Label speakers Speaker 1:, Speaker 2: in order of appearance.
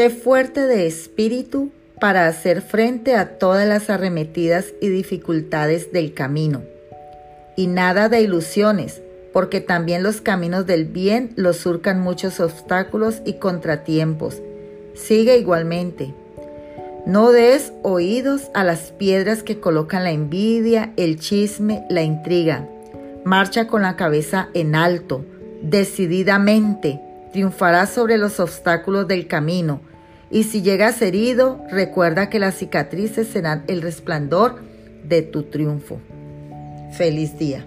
Speaker 1: Sé fuerte de espíritu para hacer frente a todas las arremetidas y dificultades del camino. Y nada de ilusiones, porque también los caminos del bien los surcan muchos obstáculos y contratiempos. Sigue igualmente. No des oídos a las piedras que colocan la envidia, el chisme, la intriga. Marcha con la cabeza en alto, decididamente. Triunfarás sobre los obstáculos del camino. Y si llegas herido, recuerda que las cicatrices serán el resplandor de tu triunfo. Feliz día.